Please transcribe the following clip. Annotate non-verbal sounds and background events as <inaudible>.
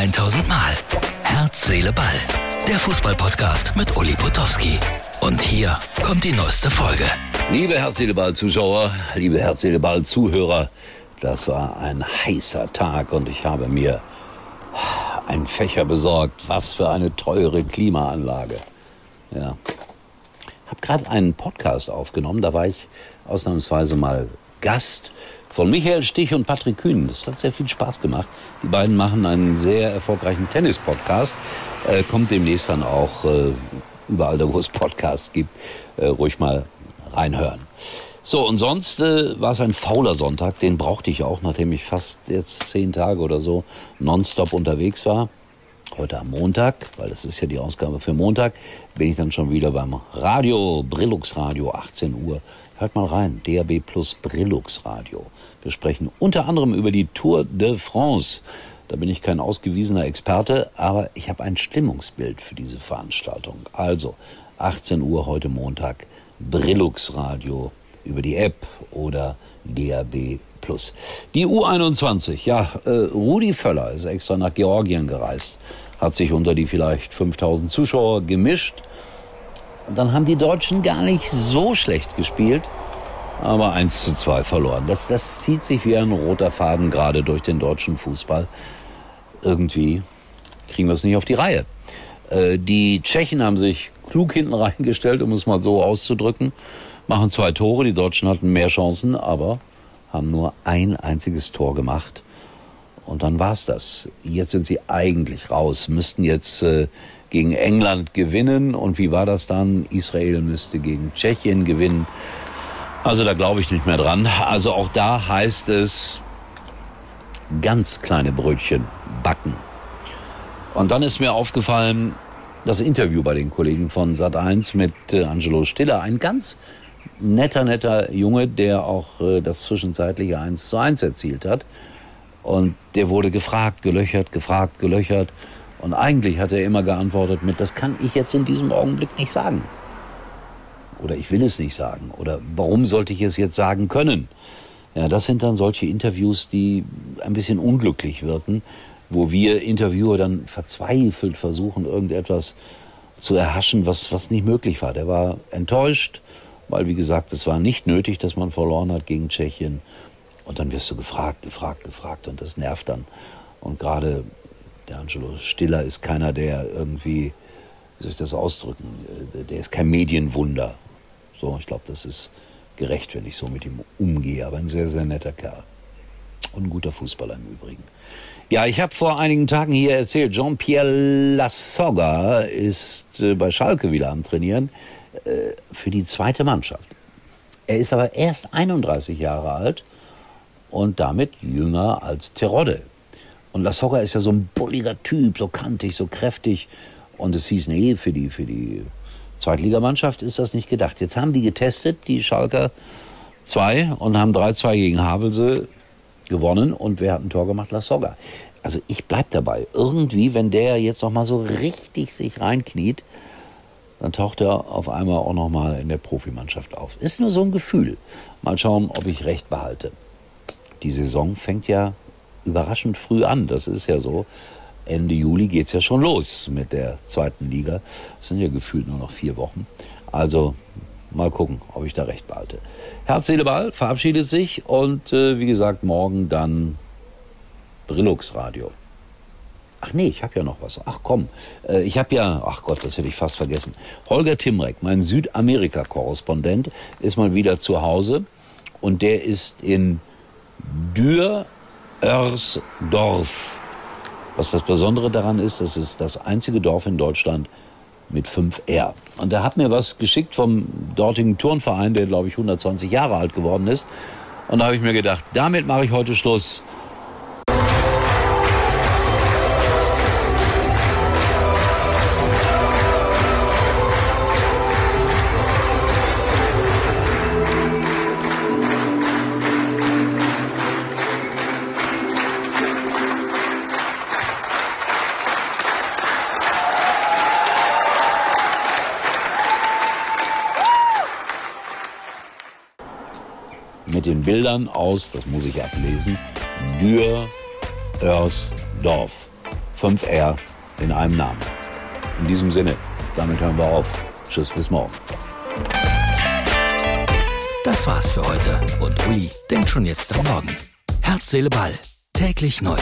1000 Mal. Herz, Seele, Ball. Der Fußballpodcast mit Uli Potowski. Und hier kommt die neueste Folge. Liebe Herz, Seele, Ball Zuschauer, liebe Herz, Seele, Ball Zuhörer, das war ein heißer Tag und ich habe mir einen Fächer besorgt. Was für eine teure Klimaanlage. Ja. Hab gerade einen Podcast aufgenommen, da war ich ausnahmsweise mal Gast von Michael Stich und Patrick Kühn. Das hat sehr viel Spaß gemacht. Die beiden machen einen sehr erfolgreichen Tennis-Podcast. Äh, kommt demnächst dann auch äh, überall da, wo es Podcasts gibt, äh, ruhig mal reinhören. So, und sonst äh, war es ein fauler Sonntag. Den brauchte ich auch, nachdem ich fast jetzt zehn Tage oder so nonstop unterwegs war. Heute am Montag, weil das ist ja die Ausgabe für Montag, bin ich dann schon wieder beim Radio, Brillux Radio, 18 Uhr. Hört mal rein, DAB Plus Brillux Radio. Wir sprechen unter anderem über die Tour de France. Da bin ich kein ausgewiesener Experte, aber ich habe ein Stimmungsbild für diese Veranstaltung. Also 18 Uhr heute Montag, Brillux Radio über die App oder DAB Plus. Die U21, ja, äh, Rudi Völler ist extra nach Georgien gereist, hat sich unter die vielleicht 5000 Zuschauer gemischt. Dann haben die Deutschen gar nicht so schlecht gespielt aber 1 zu 2 verloren. Das, das zieht sich wie ein roter Faden gerade durch den deutschen Fußball. Irgendwie kriegen wir es nicht auf die Reihe. Äh, die Tschechen haben sich klug hinten <laughs> reingestellt, um es mal so auszudrücken, machen zwei Tore. Die Deutschen hatten mehr Chancen, aber haben nur ein einziges Tor gemacht. Und dann war's das. Jetzt sind sie eigentlich raus, müssten jetzt äh, gegen England gewinnen. Und wie war das dann? Israel müsste gegen Tschechien gewinnen. Also da glaube ich nicht mehr dran. Also auch da heißt es ganz kleine Brötchen backen. Und dann ist mir aufgefallen, das Interview bei den Kollegen von Sat1 mit äh, Angelo Stiller. Ein ganz netter, netter Junge, der auch äh, das zwischenzeitliche 1 zu 1 erzielt hat. Und der wurde gefragt, gelöchert, gefragt, gelöchert. Und eigentlich hat er immer geantwortet mit, das kann ich jetzt in diesem Augenblick nicht sagen oder ich will es nicht sagen oder warum sollte ich es jetzt sagen können? Ja, das sind dann solche Interviews, die ein bisschen unglücklich wirken, wo wir Interviewer dann verzweifelt versuchen, irgendetwas zu erhaschen, was, was nicht möglich war. Der war enttäuscht, weil, wie gesagt, es war nicht nötig, dass man verloren hat gegen Tschechien. Und dann wirst du gefragt, gefragt, gefragt und das nervt dann. Und gerade der Angelo Stiller ist keiner, der irgendwie, wie soll ich das ausdrücken, der ist kein Medienwunder. So, ich glaube, das ist gerecht, wenn ich so mit ihm umgehe. Aber ein sehr, sehr netter Kerl. Und ein guter Fußballer im Übrigen. Ja, ich habe vor einigen Tagen hier erzählt, Jean-Pierre Lassoga ist äh, bei Schalke wieder am Trainieren äh, für die zweite Mannschaft. Er ist aber erst 31 Jahre alt und damit jünger als Terodde. Und Lassoga ist ja so ein bulliger Typ, so kantig, so kräftig. Und es hieß, nee, für die, für die Zweitligamannschaft ist das nicht gedacht. Jetzt haben die getestet, die Schalker 2 und haben 3-2 gegen Havelse gewonnen und wer hat ein Tor gemacht? La Soga. Also ich bleib dabei. Irgendwie, wenn der jetzt noch mal so richtig sich reinkniet, dann taucht er auf einmal auch noch mal in der Profimannschaft auf. Ist nur so ein Gefühl. Mal schauen, ob ich recht behalte. Die Saison fängt ja überraschend früh an. Das ist ja so. Ende Juli geht es ja schon los mit der zweiten Liga. Es sind ja gefühlt nur noch vier Wochen. Also mal gucken, ob ich da recht behalte. Herz, Seele, Ball verabschiedet sich und äh, wie gesagt, morgen dann Brillux Radio. Ach nee, ich habe ja noch was. Ach komm, äh, ich habe ja, ach Gott, das hätte ich fast vergessen. Holger Timrek, mein Südamerika-Korrespondent, ist mal wieder zu Hause und der ist in Dürr-Örsdorf was das Besondere daran ist, das ist das einzige Dorf in Deutschland mit 5R. Und er hat mir was geschickt vom dortigen Turnverein, der glaube ich 120 Jahre alt geworden ist. Und da habe ich mir gedacht, damit mache ich heute Schluss. Mit den Bildern aus, das muss ich ablesen, Dürr, Örsdorf. 5R in einem Namen. In diesem Sinne, damit hören wir auf. Tschüss, bis morgen. Das war's für heute und Uli denkt schon jetzt am Morgen. Herz, Seele, Ball. Täglich neu.